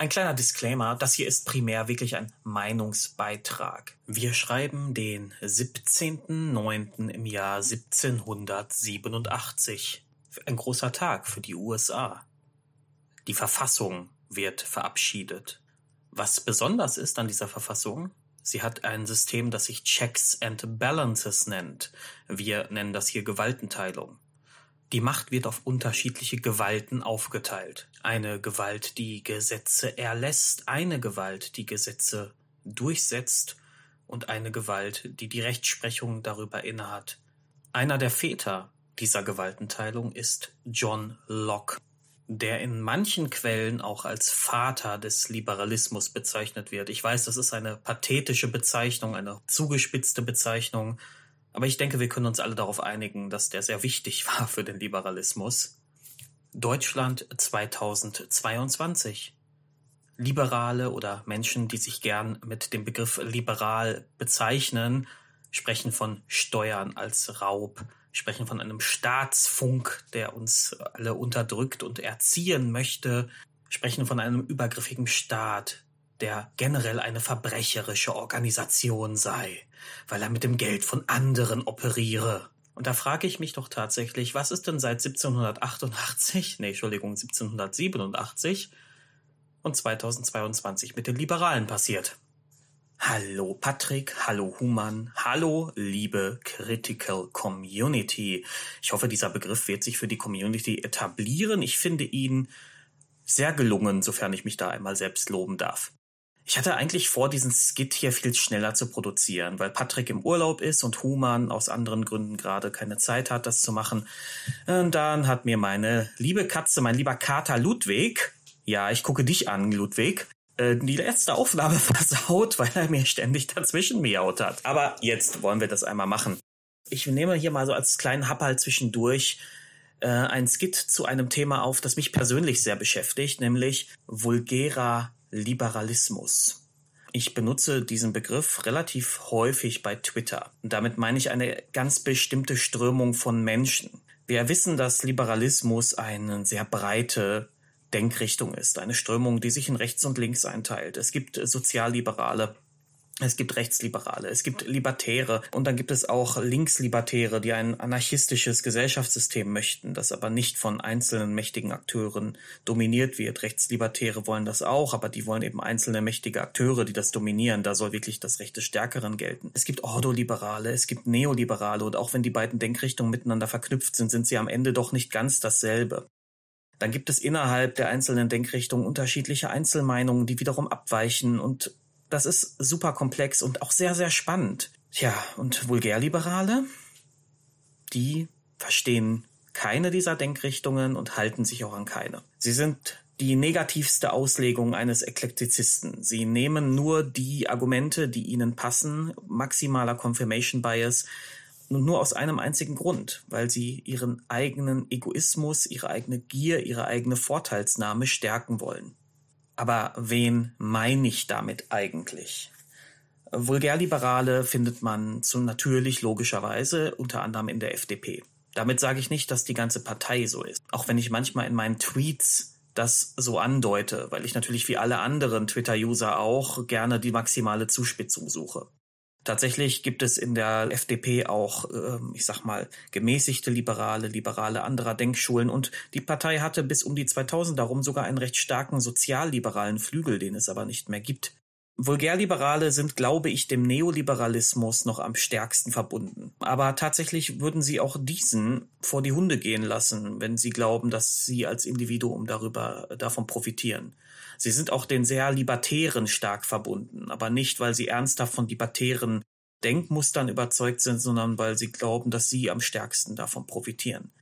Ein kleiner Disclaimer, das hier ist primär wirklich ein Meinungsbeitrag. Wir schreiben den 17.09. im Jahr 1787. Ein großer Tag für die USA. Die Verfassung wird verabschiedet. Was besonders ist an dieser Verfassung, sie hat ein System, das sich Checks and Balances nennt. Wir nennen das hier Gewaltenteilung. Die Macht wird auf unterschiedliche Gewalten aufgeteilt. Eine Gewalt, die Gesetze erlässt, eine Gewalt, die Gesetze durchsetzt und eine Gewalt, die die Rechtsprechung darüber innehat. Einer der Väter dieser Gewaltenteilung ist John Locke, der in manchen Quellen auch als Vater des Liberalismus bezeichnet wird. Ich weiß, das ist eine pathetische Bezeichnung, eine zugespitzte Bezeichnung, aber ich denke, wir können uns alle darauf einigen, dass der sehr wichtig war für den Liberalismus. Deutschland 2022. Liberale oder Menschen, die sich gern mit dem Begriff liberal bezeichnen, sprechen von Steuern als Raub, sprechen von einem Staatsfunk, der uns alle unterdrückt und erziehen möchte, sprechen von einem übergriffigen Staat, der generell eine verbrecherische Organisation sei, weil er mit dem Geld von anderen operiere. Und da frage ich mich doch tatsächlich, was ist denn seit 1788, nee, Entschuldigung, 1787 und 2022 mit den Liberalen passiert? Hallo Patrick, hallo Human, hallo liebe Critical Community. Ich hoffe, dieser Begriff wird sich für die Community etablieren. Ich finde ihn sehr gelungen, sofern ich mich da einmal selbst loben darf. Ich hatte eigentlich vor, diesen Skit hier viel schneller zu produzieren, weil Patrick im Urlaub ist und Human aus anderen Gründen gerade keine Zeit hat, das zu machen. Und dann hat mir meine liebe Katze, mein lieber Kater Ludwig, ja, ich gucke dich an, Ludwig, äh, die letzte Aufnahme versaut, weil er mir ständig dazwischen miaut hat. Aber jetzt wollen wir das einmal machen. Ich nehme hier mal so als kleinen Happerl zwischendurch äh, ein Skit zu einem Thema auf, das mich persönlich sehr beschäftigt, nämlich vulgärer Liberalismus. Ich benutze diesen Begriff relativ häufig bei Twitter. Und damit meine ich eine ganz bestimmte Strömung von Menschen. Wir wissen, dass Liberalismus eine sehr breite Denkrichtung ist, eine Strömung, die sich in rechts und links einteilt. Es gibt Sozialliberale, es gibt Rechtsliberale, es gibt Libertäre und dann gibt es auch Linkslibertäre, die ein anarchistisches Gesellschaftssystem möchten, das aber nicht von einzelnen mächtigen Akteuren dominiert wird. Rechtslibertäre wollen das auch, aber die wollen eben einzelne mächtige Akteure, die das dominieren. Da soll wirklich das Recht des Stärkeren gelten. Es gibt Ordoliberale, es gibt Neoliberale und auch wenn die beiden Denkrichtungen miteinander verknüpft sind, sind sie am Ende doch nicht ganz dasselbe. Dann gibt es innerhalb der einzelnen Denkrichtungen unterschiedliche Einzelmeinungen, die wiederum abweichen und das ist super komplex und auch sehr, sehr spannend. Tja, und Vulgärliberale, die verstehen keine dieser Denkrichtungen und halten sich auch an keine. Sie sind die negativste Auslegung eines Eklektizisten. Sie nehmen nur die Argumente, die ihnen passen, maximaler Confirmation Bias, nur aus einem einzigen Grund, weil sie ihren eigenen Egoismus, ihre eigene Gier, ihre eigene Vorteilsnahme stärken wollen. Aber wen meine ich damit eigentlich? Vulgärliberale findet man zu natürlich logischerweise unter anderem in der FDP. Damit sage ich nicht, dass die ganze Partei so ist. Auch wenn ich manchmal in meinen Tweets das so andeute, weil ich natürlich wie alle anderen Twitter-User auch gerne die maximale Zuspitzung suche. Tatsächlich gibt es in der FDP auch, ähm, ich sag mal, gemäßigte Liberale, Liberale anderer Denkschulen und die Partei hatte bis um die 2000 darum sogar einen recht starken sozialliberalen Flügel, den es aber nicht mehr gibt. Vulgärliberale sind, glaube ich, dem Neoliberalismus noch am stärksten verbunden. Aber tatsächlich würden sie auch diesen vor die Hunde gehen lassen, wenn sie glauben, dass sie als Individuum darüber davon profitieren. Sie sind auch den sehr Libertären stark verbunden, aber nicht, weil sie ernsthaft von libertären Denkmustern überzeugt sind, sondern weil sie glauben, dass sie am stärksten davon profitieren.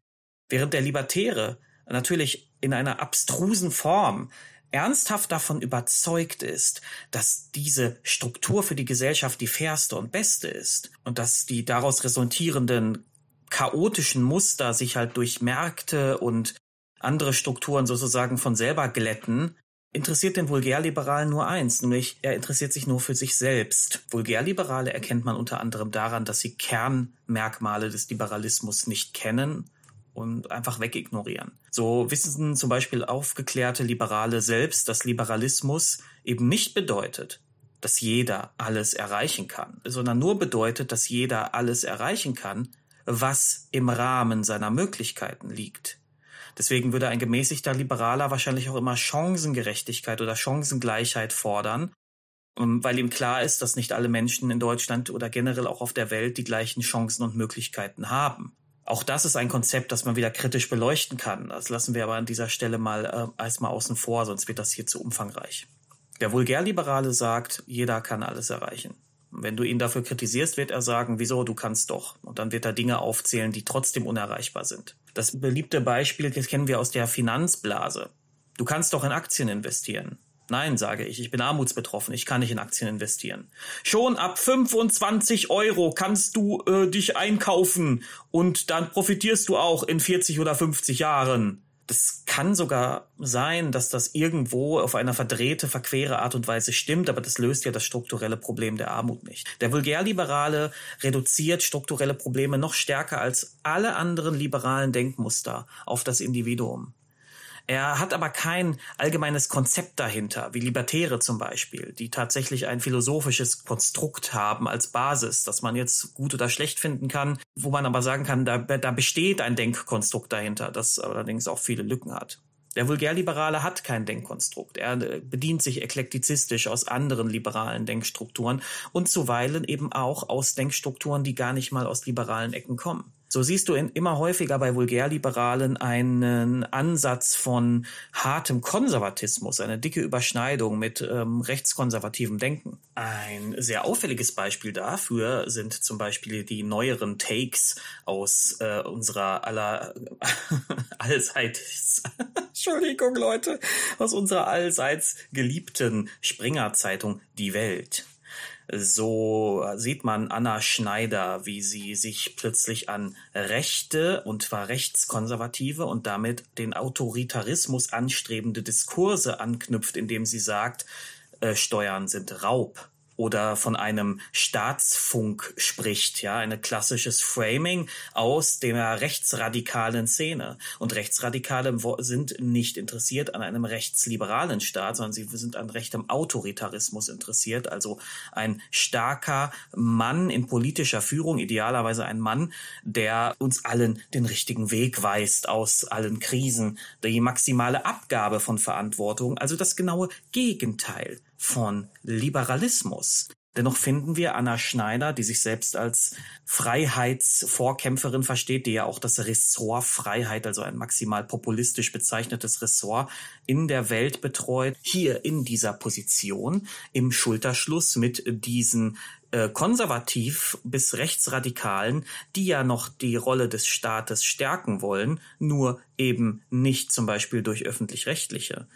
Während der Libertäre natürlich in einer abstrusen Form ernsthaft davon überzeugt ist, dass diese Struktur für die Gesellschaft die fairste und beste ist und dass die daraus resultierenden chaotischen Muster sich halt durch Märkte und andere Strukturen sozusagen von selber glätten, interessiert den Vulgärliberalen nur eins, nämlich er interessiert sich nur für sich selbst. Vulgärliberale erkennt man unter anderem daran, dass sie Kernmerkmale des Liberalismus nicht kennen und einfach wegignorieren. So wissen zum Beispiel aufgeklärte Liberale selbst, dass Liberalismus eben nicht bedeutet, dass jeder alles erreichen kann, sondern nur bedeutet, dass jeder alles erreichen kann, was im Rahmen seiner Möglichkeiten liegt. Deswegen würde ein gemäßigter Liberaler wahrscheinlich auch immer Chancengerechtigkeit oder Chancengleichheit fordern, ähm, weil ihm klar ist, dass nicht alle Menschen in Deutschland oder generell auch auf der Welt die gleichen Chancen und Möglichkeiten haben. Auch das ist ein Konzept, das man wieder kritisch beleuchten kann. Das lassen wir aber an dieser Stelle mal äh, erstmal außen vor, sonst wird das hier zu umfangreich. Der Vulgärliberale sagt, jeder kann alles erreichen. Wenn du ihn dafür kritisierst, wird er sagen, wieso, du kannst doch. Und dann wird er Dinge aufzählen, die trotzdem unerreichbar sind. Das beliebte Beispiel das kennen wir aus der Finanzblase. Du kannst doch in Aktien investieren. Nein, sage ich, ich bin armutsbetroffen, ich kann nicht in Aktien investieren. Schon ab 25 Euro kannst du äh, dich einkaufen und dann profitierst du auch in 40 oder 50 Jahren. Das kann sogar sein, dass das irgendwo auf einer verdrehte, verquere Art und Weise stimmt, aber das löst ja das strukturelle Problem der Armut nicht. Der Vulgärliberale reduziert strukturelle Probleme noch stärker als alle anderen liberalen Denkmuster auf das Individuum. Er hat aber kein allgemeines Konzept dahinter, wie Libertäre zum Beispiel, die tatsächlich ein philosophisches Konstrukt haben als Basis, das man jetzt gut oder schlecht finden kann, wo man aber sagen kann, da, da besteht ein Denkkonstrukt dahinter, das allerdings auch viele Lücken hat. Der Vulgärliberale hat kein Denkkonstrukt. Er äh, bedient sich eklektizistisch aus anderen liberalen Denkstrukturen und zuweilen eben auch aus Denkstrukturen, die gar nicht mal aus liberalen Ecken kommen. So siehst du in, immer häufiger bei Vulgärliberalen einen Ansatz von hartem Konservatismus, eine dicke Überschneidung mit ähm, rechtskonservativem Denken. Ein sehr auffälliges Beispiel dafür sind zum Beispiel die neueren Takes aus äh, unserer aller allseits Entschuldigung Leute aus unserer allseits geliebten Springer Zeitung Die Welt so sieht man Anna Schneider, wie sie sich plötzlich an rechte und zwar rechtskonservative und damit den Autoritarismus anstrebende Diskurse anknüpft, indem sie sagt, äh, Steuern sind Raub oder von einem Staatsfunk spricht, ja, ein klassisches Framing aus der rechtsradikalen Szene. Und Rechtsradikale sind nicht interessiert an einem rechtsliberalen Staat, sondern sie sind an rechtem Autoritarismus interessiert, also ein starker Mann in politischer Führung, idealerweise ein Mann, der uns allen den richtigen Weg weist aus allen Krisen, die maximale Abgabe von Verantwortung, also das genaue Gegenteil von Liberalismus. Dennoch finden wir Anna Schneider, die sich selbst als Freiheitsvorkämpferin versteht, die ja auch das Ressort Freiheit, also ein maximal populistisch bezeichnetes Ressort in der Welt betreut, hier in dieser Position im Schulterschluss mit diesen äh, konservativ bis rechtsradikalen, die ja noch die Rolle des Staates stärken wollen, nur eben nicht zum Beispiel durch öffentlich-rechtliche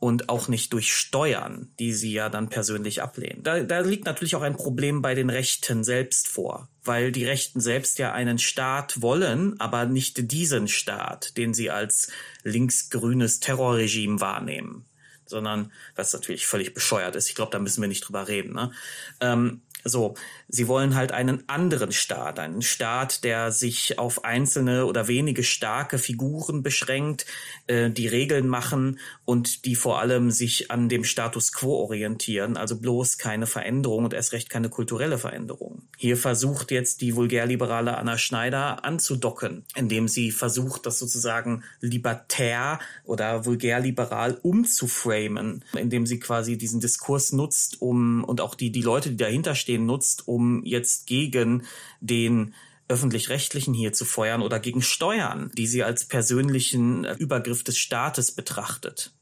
und auch nicht durch Steuern, die sie ja dann persönlich ablehnen. Da, da liegt natürlich auch ein Problem bei den Rechten selbst vor, weil die Rechten selbst ja einen Staat wollen, aber nicht diesen Staat, den sie als linksgrünes Terrorregime wahrnehmen, sondern was natürlich völlig bescheuert ist. Ich glaube, da müssen wir nicht drüber reden. Ne? Ähm, so, sie wollen halt einen anderen Staat, einen Staat, der sich auf einzelne oder wenige starke Figuren beschränkt, äh, die Regeln machen und die vor allem sich an dem Status quo orientieren, also bloß keine Veränderung und erst recht keine kulturelle Veränderung. Hier versucht jetzt die vulgärliberale Anna Schneider anzudocken, indem sie versucht, das sozusagen libertär oder vulgärliberal umzuframen, indem sie quasi diesen Diskurs nutzt, um und auch die, die Leute, die dahinter stehen, den nutzt, um jetzt gegen den öffentlich-rechtlichen hier zu feuern oder gegen Steuern, die sie als persönlichen Übergriff des Staates betrachtet.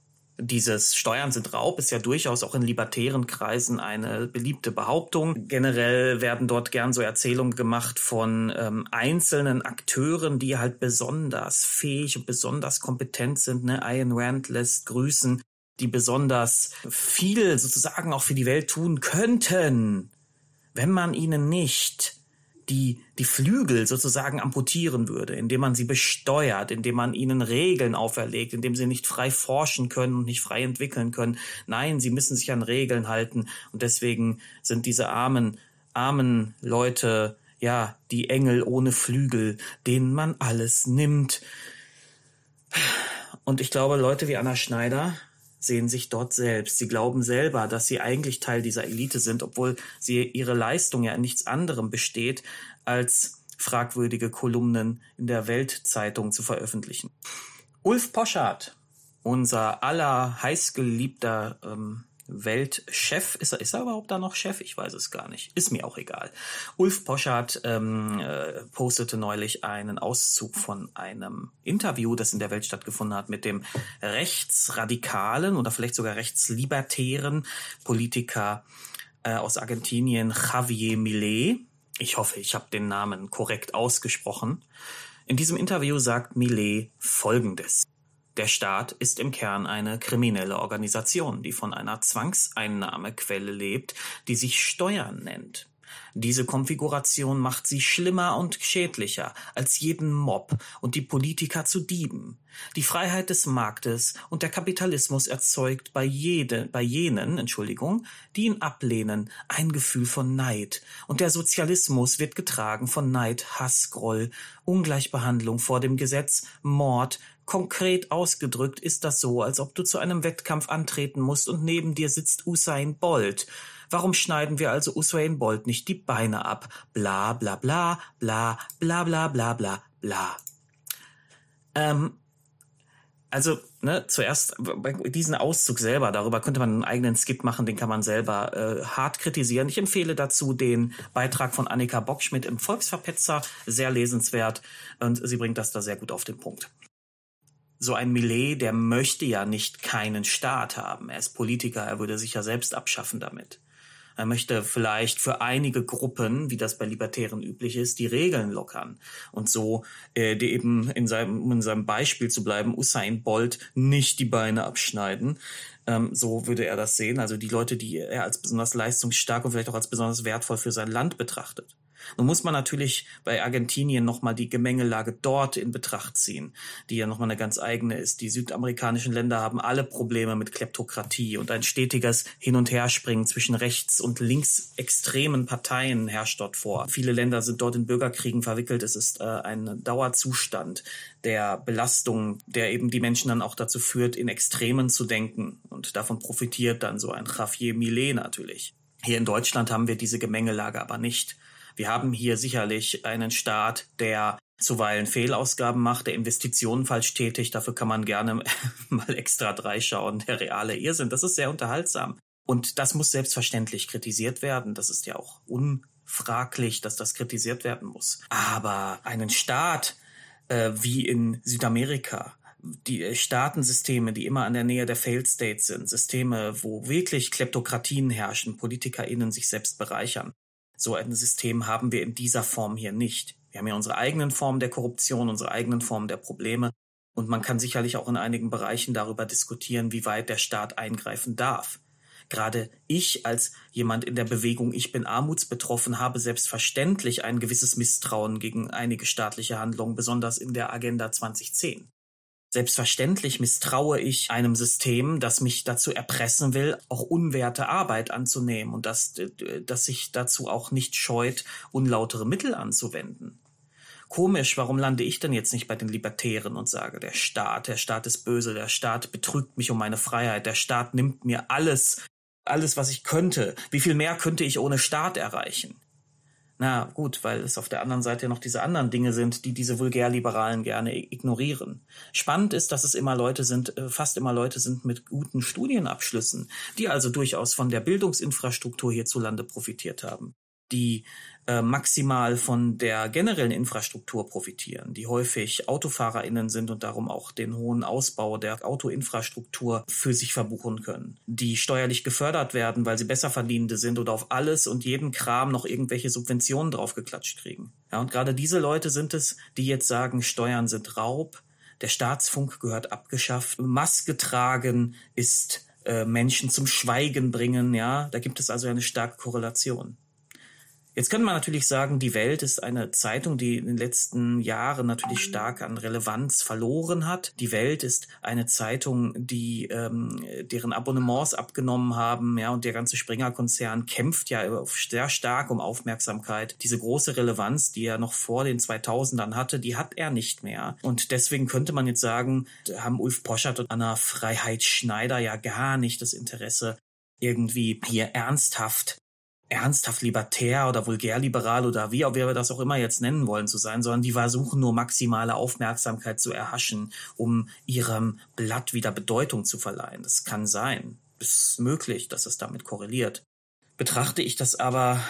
Dieses Steuern sind Raub ist ja durchaus auch in libertären Kreisen eine beliebte Behauptung. Generell werden dort gern so Erzählungen gemacht von ähm, einzelnen Akteuren, die halt besonders fähig und besonders kompetent sind. Ne? Ayn Rand lässt grüßen, die besonders viel sozusagen auch für die Welt tun könnten wenn man ihnen nicht die, die Flügel sozusagen amputieren würde, indem man sie besteuert, indem man ihnen Regeln auferlegt, indem sie nicht frei forschen können und nicht frei entwickeln können. Nein, sie müssen sich an Regeln halten und deswegen sind diese armen, armen Leute, ja, die Engel ohne Flügel, denen man alles nimmt. Und ich glaube, Leute wie Anna Schneider sehen sich dort selbst. Sie glauben selber, dass sie eigentlich Teil dieser Elite sind, obwohl sie ihre Leistung ja in nichts anderem besteht, als fragwürdige Kolumnen in der Weltzeitung zu veröffentlichen. Ulf Poschardt, unser aller heißgeliebter ähm, Weltchef. Ist er, ist er überhaupt da noch Chef? Ich weiß es gar nicht. Ist mir auch egal. Ulf Poschardt ähm, äh, postete neulich einen Auszug von einem Interview, das in der Welt stattgefunden hat, mit dem rechtsradikalen oder vielleicht sogar rechtslibertären Politiker äh, aus Argentinien, Javier Millet. Ich hoffe, ich habe den Namen korrekt ausgesprochen. In diesem Interview sagt Millet Folgendes. Der Staat ist im Kern eine kriminelle Organisation, die von einer Zwangseinnahmequelle lebt, die sich Steuern nennt. Diese Konfiguration macht sie schlimmer und schädlicher als jeden Mob und die Politiker zu Dieben. Die Freiheit des Marktes und der Kapitalismus erzeugt bei jede, bei jenen, Entschuldigung, die ihn ablehnen, ein Gefühl von Neid. Und der Sozialismus wird getragen von Neid, Hass, Groll, Ungleichbehandlung vor dem Gesetz, Mord, Konkret ausgedrückt ist das so, als ob du zu einem Wettkampf antreten musst und neben dir sitzt Usain Bolt. Warum schneiden wir also Usain Bolt nicht die Beine ab? Bla bla bla bla bla bla bla bla bla. Ähm, also, ne, zuerst diesen Auszug selber, darüber könnte man einen eigenen Skip machen, den kann man selber äh, hart kritisieren. Ich empfehle dazu den Beitrag von Annika Bockschmidt im Volksverpetzer, sehr lesenswert und sie bringt das da sehr gut auf den Punkt so ein Millet, der möchte ja nicht keinen Staat haben. Er ist Politiker, er würde sich ja selbst abschaffen damit. Er möchte vielleicht für einige Gruppen, wie das bei Libertären üblich ist, die Regeln lockern und so äh, die eben in seinem, um in seinem Beispiel zu bleiben, Usain Bolt nicht die Beine abschneiden. Ähm, so würde er das sehen. Also die Leute, die er als besonders leistungsstark und vielleicht auch als besonders wertvoll für sein Land betrachtet. Nun muss man natürlich bei Argentinien nochmal die Gemengelage dort in Betracht ziehen, die ja nochmal eine ganz eigene ist. Die südamerikanischen Länder haben alle Probleme mit Kleptokratie und ein stetiges Hin- und Herspringen zwischen rechts- und linksextremen Parteien herrscht dort vor. Viele Länder sind dort in Bürgerkriegen verwickelt. Es ist äh, ein Dauerzustand der Belastung, der eben die Menschen dann auch dazu führt, in Extremen zu denken. Und davon profitiert dann so ein Javier Millet natürlich. Hier in Deutschland haben wir diese Gemengelage aber nicht. Wir haben hier sicherlich einen Staat, der zuweilen Fehlausgaben macht, der Investitionen falsch tätigt. Dafür kann man gerne mal extra drei schauen. Der reale Irrsinn, das ist sehr unterhaltsam. Und das muss selbstverständlich kritisiert werden. Das ist ja auch unfraglich, dass das kritisiert werden muss. Aber einen Staat äh, wie in Südamerika, die Staatensysteme, die immer an der Nähe der Failed States sind, Systeme, wo wirklich Kleptokratien herrschen, PolitikerInnen sich selbst bereichern. So ein System haben wir in dieser Form hier nicht. Wir haben ja unsere eigenen Formen der Korruption, unsere eigenen Formen der Probleme. Und man kann sicherlich auch in einigen Bereichen darüber diskutieren, wie weit der Staat eingreifen darf. Gerade ich als jemand in der Bewegung Ich bin armutsbetroffen habe selbstverständlich ein gewisses Misstrauen gegen einige staatliche Handlungen, besonders in der Agenda 2010. Selbstverständlich misstraue ich einem System, das mich dazu erpressen will, auch unwerte Arbeit anzunehmen und das, das sich dazu auch nicht scheut, unlautere Mittel anzuwenden. Komisch, warum lande ich denn jetzt nicht bei den Libertären und sage, der Staat, der Staat ist böse, der Staat betrügt mich um meine Freiheit, der Staat nimmt mir alles, alles, was ich könnte. Wie viel mehr könnte ich ohne Staat erreichen? Na gut, weil es auf der anderen Seite noch diese anderen Dinge sind, die diese Vulgärliberalen gerne ignorieren. Spannend ist, dass es immer Leute sind, äh, fast immer Leute sind mit guten Studienabschlüssen, die also durchaus von der Bildungsinfrastruktur hierzulande profitiert haben die äh, maximal von der generellen Infrastruktur profitieren, die häufig AutofahrerInnen sind und darum auch den hohen Ausbau der Autoinfrastruktur für sich verbuchen können, die steuerlich gefördert werden, weil sie besser verdienende sind oder auf alles und jeden Kram noch irgendwelche Subventionen draufgeklatscht kriegen. Ja, und gerade diese Leute sind es, die jetzt sagen, Steuern sind Raub, der Staatsfunk gehört abgeschafft, Maske tragen ist äh, Menschen zum Schweigen bringen, ja, da gibt es also eine starke Korrelation. Jetzt könnte man natürlich sagen, die Welt ist eine Zeitung, die in den letzten Jahren natürlich stark an Relevanz verloren hat. Die Welt ist eine Zeitung, die ähm, deren Abonnements abgenommen haben, ja, und der ganze Springer-Konzern kämpft ja sehr stark um Aufmerksamkeit. Diese große Relevanz, die er noch vor den 2000ern hatte, die hat er nicht mehr. Und deswegen könnte man jetzt sagen, haben Ulf Poschert und Anna Freiheit Schneider ja gar nicht das Interesse, irgendwie hier ernsthaft ernsthaft libertär oder vulgärliberal oder wie auch wir das auch immer jetzt nennen wollen zu sein, sondern die versuchen nur maximale Aufmerksamkeit zu erhaschen, um ihrem Blatt wieder Bedeutung zu verleihen. Das kann sein. Es ist möglich, dass es damit korreliert. Betrachte ich das aber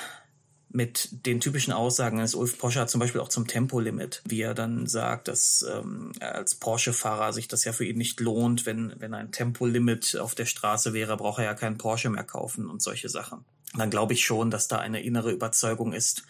mit den typischen Aussagen eines Ulf Porsche zum Beispiel auch zum Tempolimit, wie er dann sagt, dass ähm, als Porsche-Fahrer sich das ja für ihn nicht lohnt, wenn, wenn ein Tempolimit auf der Straße wäre, braucht er ja keinen Porsche mehr kaufen und solche Sachen dann glaube ich schon, dass da eine innere Überzeugung ist.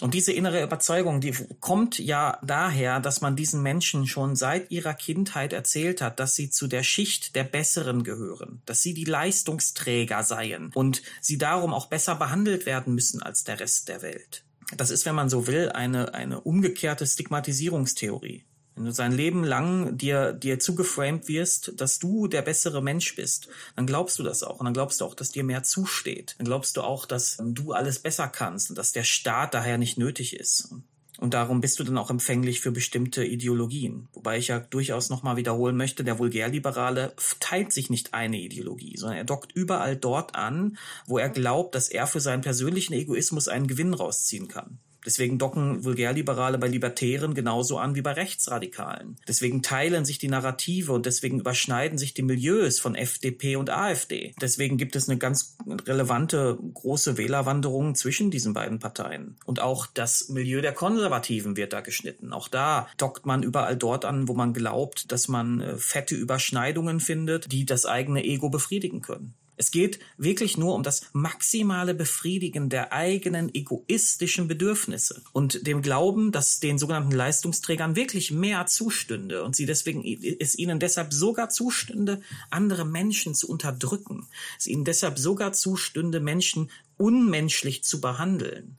Und diese innere Überzeugung, die kommt ja daher, dass man diesen Menschen schon seit ihrer Kindheit erzählt hat, dass sie zu der Schicht der Besseren gehören, dass sie die Leistungsträger seien und sie darum auch besser behandelt werden müssen als der Rest der Welt. Das ist, wenn man so will, eine, eine umgekehrte Stigmatisierungstheorie. Wenn du sein Leben lang dir, dir zugeframed wirst, dass du der bessere Mensch bist, dann glaubst du das auch. Und dann glaubst du auch, dass dir mehr zusteht. Dann glaubst du auch, dass du alles besser kannst und dass der Staat daher nicht nötig ist. Und darum bist du dann auch empfänglich für bestimmte Ideologien. Wobei ich ja durchaus nochmal wiederholen möchte, der Vulgärliberale teilt sich nicht eine Ideologie, sondern er dockt überall dort an, wo er glaubt, dass er für seinen persönlichen Egoismus einen Gewinn rausziehen kann. Deswegen docken Vulgärliberale bei Libertären genauso an wie bei Rechtsradikalen. Deswegen teilen sich die Narrative und deswegen überschneiden sich die Milieus von FDP und AfD. Deswegen gibt es eine ganz relevante große Wählerwanderung zwischen diesen beiden Parteien. Und auch das Milieu der Konservativen wird da geschnitten. Auch da dockt man überall dort an, wo man glaubt, dass man äh, fette Überschneidungen findet, die das eigene Ego befriedigen können. Es geht wirklich nur um das maximale Befriedigen der eigenen egoistischen Bedürfnisse und dem Glauben, dass den sogenannten Leistungsträgern wirklich mehr zustünde und sie deswegen es ihnen deshalb sogar zustünde, andere Menschen zu unterdrücken. Es ihnen deshalb sogar zustünde, Menschen unmenschlich zu behandeln.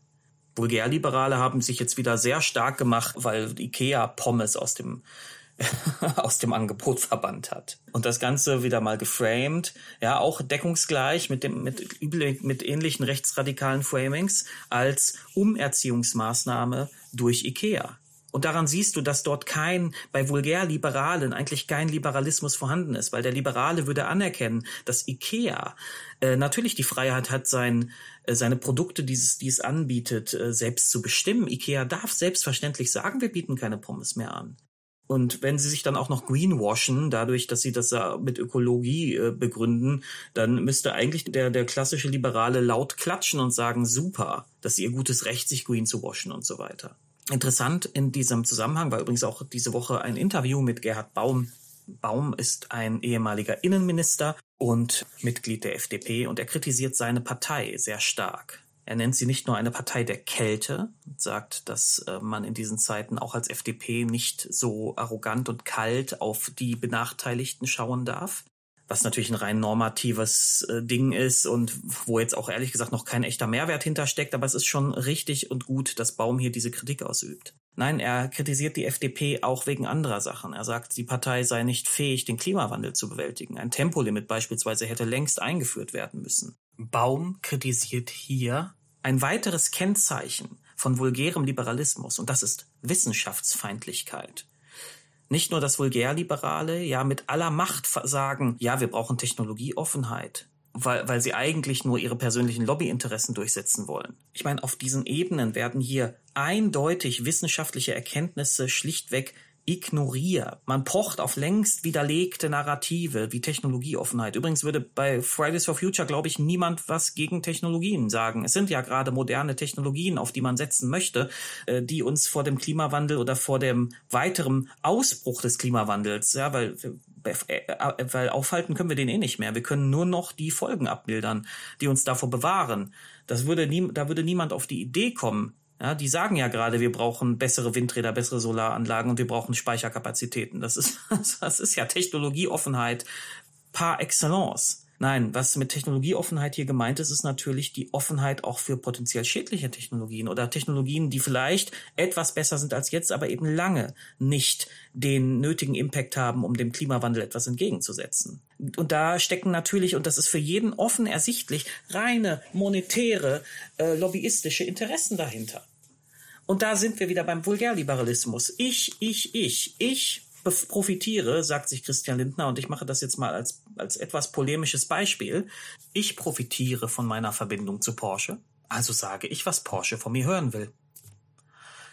Vulgärliberale haben sich jetzt wieder sehr stark gemacht, weil Ikea Pommes aus dem aus dem Angebot verbannt hat. Und das Ganze wieder mal geframed, ja, auch deckungsgleich mit dem, mit, mit ähnlichen rechtsradikalen Framings als Umerziehungsmaßnahme durch IKEA. Und daran siehst du, dass dort kein, bei Vulgärliberalen eigentlich kein Liberalismus vorhanden ist, weil der Liberale würde anerkennen, dass IKEA äh, natürlich die Freiheit hat, sein, äh, seine Produkte, die es, die es anbietet, äh, selbst zu bestimmen. IKEA darf selbstverständlich sagen, wir bieten keine Pommes mehr an. Und wenn sie sich dann auch noch greenwashen, dadurch, dass sie das mit Ökologie äh, begründen, dann müsste eigentlich der, der klassische Liberale laut klatschen und sagen, super, dass sie ihr gutes Recht, sich green zu waschen und so weiter. Interessant in diesem Zusammenhang war übrigens auch diese Woche ein Interview mit Gerhard Baum. Baum ist ein ehemaliger Innenminister und Mitglied der FDP und er kritisiert seine Partei sehr stark. Er nennt sie nicht nur eine Partei der Kälte und sagt, dass äh, man in diesen Zeiten auch als FDP nicht so arrogant und kalt auf die Benachteiligten schauen darf. Was natürlich ein rein normatives äh, Ding ist und wo jetzt auch ehrlich gesagt noch kein echter Mehrwert hintersteckt, aber es ist schon richtig und gut, dass Baum hier diese Kritik ausübt. Nein, er kritisiert die FDP auch wegen anderer Sachen. Er sagt, die Partei sei nicht fähig, den Klimawandel zu bewältigen. Ein Tempolimit beispielsweise hätte längst eingeführt werden müssen. Baum kritisiert hier ein weiteres Kennzeichen von vulgärem Liberalismus, und das ist Wissenschaftsfeindlichkeit. Nicht nur das Vulgärliberale, ja, mit aller Macht sagen, ja, wir brauchen Technologieoffenheit, weil, weil sie eigentlich nur ihre persönlichen Lobbyinteressen durchsetzen wollen. Ich meine, auf diesen Ebenen werden hier eindeutig wissenschaftliche Erkenntnisse schlichtweg ignoriert. Man pocht auf längst widerlegte Narrative wie Technologieoffenheit. Übrigens würde bei Fridays for Future, glaube ich, niemand was gegen Technologien sagen. Es sind ja gerade moderne Technologien, auf die man setzen möchte, äh, die uns vor dem Klimawandel oder vor dem weiteren Ausbruch des Klimawandels, ja, weil äh, weil aufhalten können wir den eh nicht mehr. Wir können nur noch die Folgen abmildern, die uns davor bewahren. Das würde nie, da würde niemand auf die Idee kommen, ja, die sagen ja gerade, wir brauchen bessere Windräder, bessere Solaranlagen und wir brauchen Speicherkapazitäten. Das ist, das ist ja Technologieoffenheit par excellence. Nein, was mit Technologieoffenheit hier gemeint ist, ist natürlich die Offenheit auch für potenziell schädliche Technologien oder Technologien, die vielleicht etwas besser sind als jetzt, aber eben lange nicht den nötigen Impact haben, um dem Klimawandel etwas entgegenzusetzen. Und da stecken natürlich, und das ist für jeden offen ersichtlich, reine monetäre, äh, lobbyistische Interessen dahinter. Und da sind wir wieder beim Vulgärliberalismus. Ich, ich, ich, ich profitiere, sagt sich Christian Lindner, und ich mache das jetzt mal als, als etwas polemisches Beispiel. Ich profitiere von meiner Verbindung zu Porsche, also sage ich, was Porsche von mir hören will.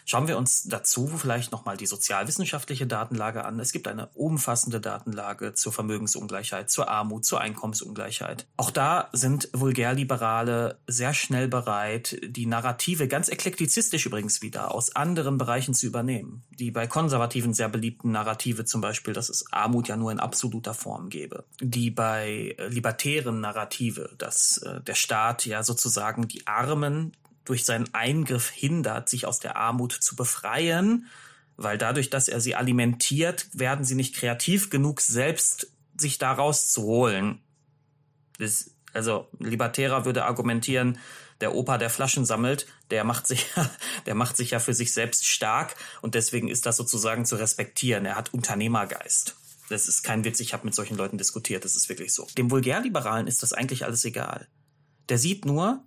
Schauen wir uns dazu vielleicht nochmal die sozialwissenschaftliche Datenlage an. Es gibt eine umfassende Datenlage zur Vermögensungleichheit, zur Armut, zur Einkommensungleichheit. Auch da sind Vulgärliberale sehr schnell bereit, die Narrative, ganz eklektizistisch übrigens wieder, aus anderen Bereichen zu übernehmen. Die bei Konservativen sehr beliebten Narrative zum Beispiel, dass es Armut ja nur in absoluter Form gäbe. Die bei libertären Narrative, dass äh, der Staat ja sozusagen die Armen durch seinen Eingriff hindert, sich aus der Armut zu befreien, weil dadurch, dass er sie alimentiert, werden sie nicht kreativ genug, selbst sich daraus zu holen. Das, also Libertärer würde argumentieren, der Opa, der Flaschen sammelt, der macht sich, der macht sich ja für sich selbst stark und deswegen ist das sozusagen zu respektieren. Er hat Unternehmergeist. Das ist kein Witz, ich habe mit solchen Leuten diskutiert, das ist wirklich so. Dem Vulgärliberalen ist das eigentlich alles egal. Der sieht nur,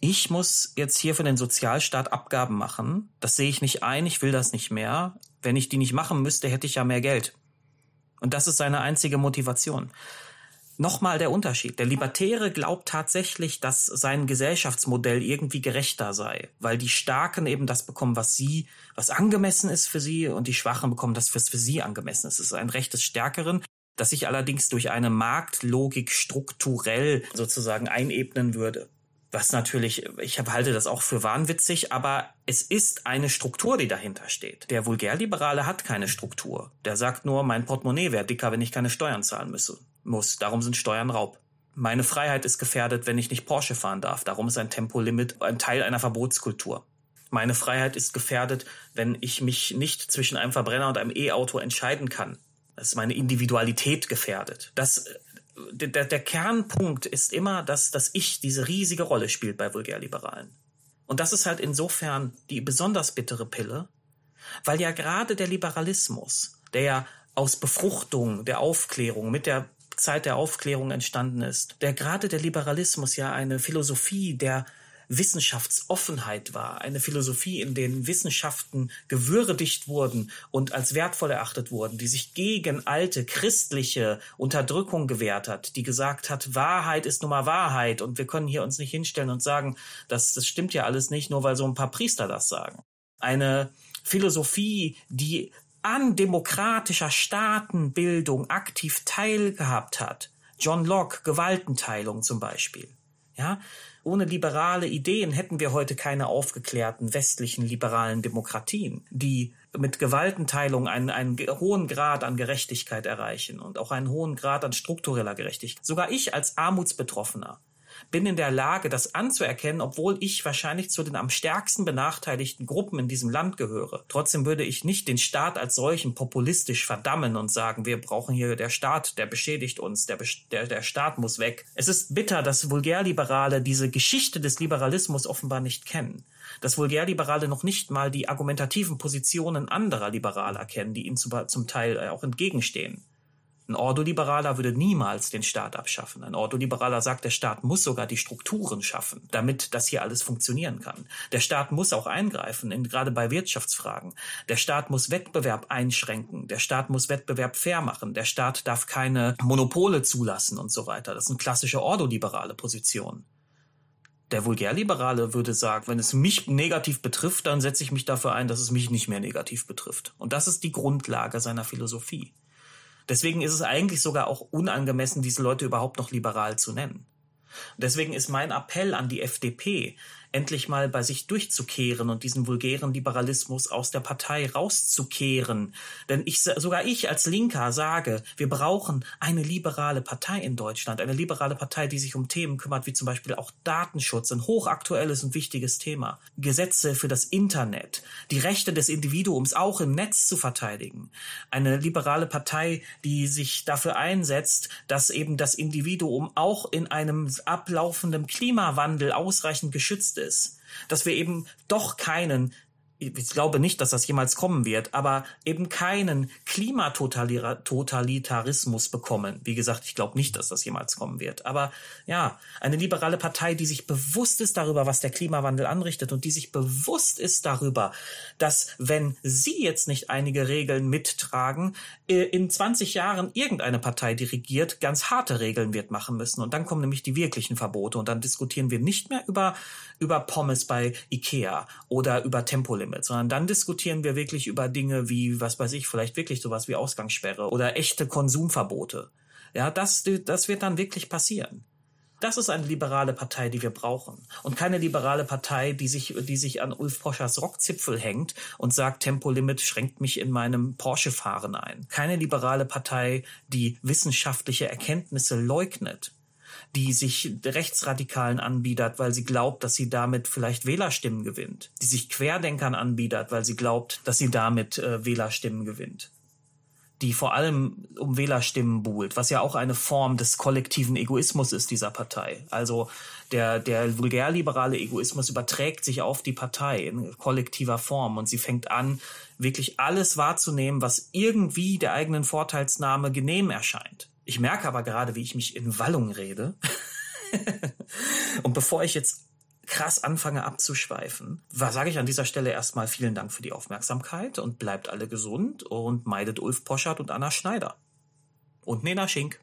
ich muss jetzt hier für den Sozialstaat Abgaben machen. Das sehe ich nicht ein, ich will das nicht mehr. Wenn ich die nicht machen müsste, hätte ich ja mehr Geld. Und das ist seine einzige Motivation. Nochmal der Unterschied. Der Libertäre glaubt tatsächlich, dass sein Gesellschaftsmodell irgendwie gerechter sei, weil die Starken eben das bekommen, was sie, was angemessen ist für sie, und die Schwachen bekommen das, was für sie angemessen ist. Es ist ein Recht des Stärkeren, das sich allerdings durch eine Marktlogik strukturell sozusagen einebnen würde was natürlich, ich halte das auch für wahnwitzig, aber es ist eine Struktur, die dahinter steht. Der Vulgärliberale hat keine Struktur. Der sagt nur, mein Portemonnaie wäre dicker, wenn ich keine Steuern zahlen müsse, muss. Darum sind Steuern Raub. Meine Freiheit ist gefährdet, wenn ich nicht Porsche fahren darf. Darum ist ein Tempolimit ein Teil einer Verbotskultur. Meine Freiheit ist gefährdet, wenn ich mich nicht zwischen einem Verbrenner und einem E-Auto entscheiden kann. Das ist meine Individualität gefährdet. Das der, der Kernpunkt ist immer, dass das Ich diese riesige Rolle spielt bei Vulgärliberalen. Und das ist halt insofern die besonders bittere Pille, weil ja gerade der Liberalismus, der ja aus Befruchtung der Aufklärung mit der Zeit der Aufklärung entstanden ist, der gerade der Liberalismus ja eine Philosophie der Wissenschaftsoffenheit war, eine Philosophie, in denen Wissenschaften gewürdigt wurden und als wertvoll erachtet wurden, die sich gegen alte christliche Unterdrückung gewehrt hat, die gesagt hat, Wahrheit ist nun mal Wahrheit und wir können hier uns nicht hinstellen und sagen, das, das stimmt ja alles nicht, nur weil so ein paar Priester das sagen. Eine Philosophie, die an demokratischer Staatenbildung aktiv teilgehabt hat. John Locke, Gewaltenteilung zum Beispiel. Ja, ohne liberale Ideen hätten wir heute keine aufgeklärten westlichen liberalen Demokratien, die mit Gewaltenteilung einen, einen hohen Grad an Gerechtigkeit erreichen und auch einen hohen Grad an struktureller Gerechtigkeit. Sogar ich als Armutsbetroffener bin in der Lage, das anzuerkennen, obwohl ich wahrscheinlich zu den am stärksten benachteiligten Gruppen in diesem Land gehöre. Trotzdem würde ich nicht den Staat als solchen populistisch verdammen und sagen, wir brauchen hier der Staat, der beschädigt uns, der, der, der Staat muss weg. Es ist bitter, dass Vulgärliberale diese Geschichte des Liberalismus offenbar nicht kennen dass Vulgärliberale noch nicht mal die argumentativen Positionen anderer Liberaler kennen, die ihnen zum Teil auch entgegenstehen. Ein Ordoliberaler würde niemals den Staat abschaffen. Ein Ordoliberaler sagt, der Staat muss sogar die Strukturen schaffen, damit das hier alles funktionieren kann. Der Staat muss auch eingreifen, in, gerade bei Wirtschaftsfragen. Der Staat muss Wettbewerb einschränken. Der Staat muss Wettbewerb fair machen. Der Staat darf keine Monopole zulassen und so weiter. Das sind klassische ordoliberale Positionen. Der Vulgärliberale würde sagen, wenn es mich negativ betrifft, dann setze ich mich dafür ein, dass es mich nicht mehr negativ betrifft. Und das ist die Grundlage seiner Philosophie. Deswegen ist es eigentlich sogar auch unangemessen, diese Leute überhaupt noch liberal zu nennen. Deswegen ist mein Appell an die FDP, endlich mal bei sich durchzukehren und diesen vulgären Liberalismus aus der Partei rauszukehren. Denn ich, sogar ich als Linker sage, wir brauchen eine liberale Partei in Deutschland, eine liberale Partei, die sich um Themen kümmert, wie zum Beispiel auch Datenschutz, ein hochaktuelles und wichtiges Thema, Gesetze für das Internet, die Rechte des Individuums auch im Netz zu verteidigen, eine liberale Partei, die sich dafür einsetzt, dass eben das Individuum auch in einem ablaufenden Klimawandel ausreichend geschützt ist, dass wir eben doch keinen ich glaube nicht, dass das jemals kommen wird, aber eben keinen Klimatotalitarismus bekommen. Wie gesagt, ich glaube nicht, dass das jemals kommen wird. Aber ja, eine liberale Partei, die sich bewusst ist darüber, was der Klimawandel anrichtet und die sich bewusst ist darüber, dass wenn sie jetzt nicht einige Regeln mittragen, äh, in 20 Jahren irgendeine Partei, die regiert, ganz harte Regeln wird machen müssen. Und dann kommen nämlich die wirklichen Verbote und dann diskutieren wir nicht mehr über, über Pommes bei Ikea oder über Tempolimit Limit, sondern dann diskutieren wir wirklich über Dinge wie, was weiß ich, vielleicht wirklich sowas wie Ausgangssperre oder echte Konsumverbote. Ja, das, das wird dann wirklich passieren. Das ist eine liberale Partei, die wir brauchen. Und keine liberale Partei, die sich, die sich an Ulf Poschers Rockzipfel hängt und sagt, Tempolimit schränkt mich in meinem Porsche-Fahren ein. Keine liberale Partei, die wissenschaftliche Erkenntnisse leugnet die sich Rechtsradikalen anbietet, weil sie glaubt, dass sie damit vielleicht Wählerstimmen gewinnt, die sich Querdenkern anbietet, weil sie glaubt, dass sie damit äh, Wählerstimmen gewinnt, die vor allem um Wählerstimmen buhlt, was ja auch eine Form des kollektiven Egoismus ist dieser Partei. Also der, der vulgärliberale Egoismus überträgt sich auf die Partei in kollektiver Form und sie fängt an, wirklich alles wahrzunehmen, was irgendwie der eigenen Vorteilsnahme genehm erscheint. Ich merke aber gerade, wie ich mich in Wallung rede. und bevor ich jetzt krass anfange abzuschweifen, sage ich an dieser Stelle erstmal vielen Dank für die Aufmerksamkeit und bleibt alle gesund und meidet Ulf Poschardt und Anna Schneider. Und Nena Schink.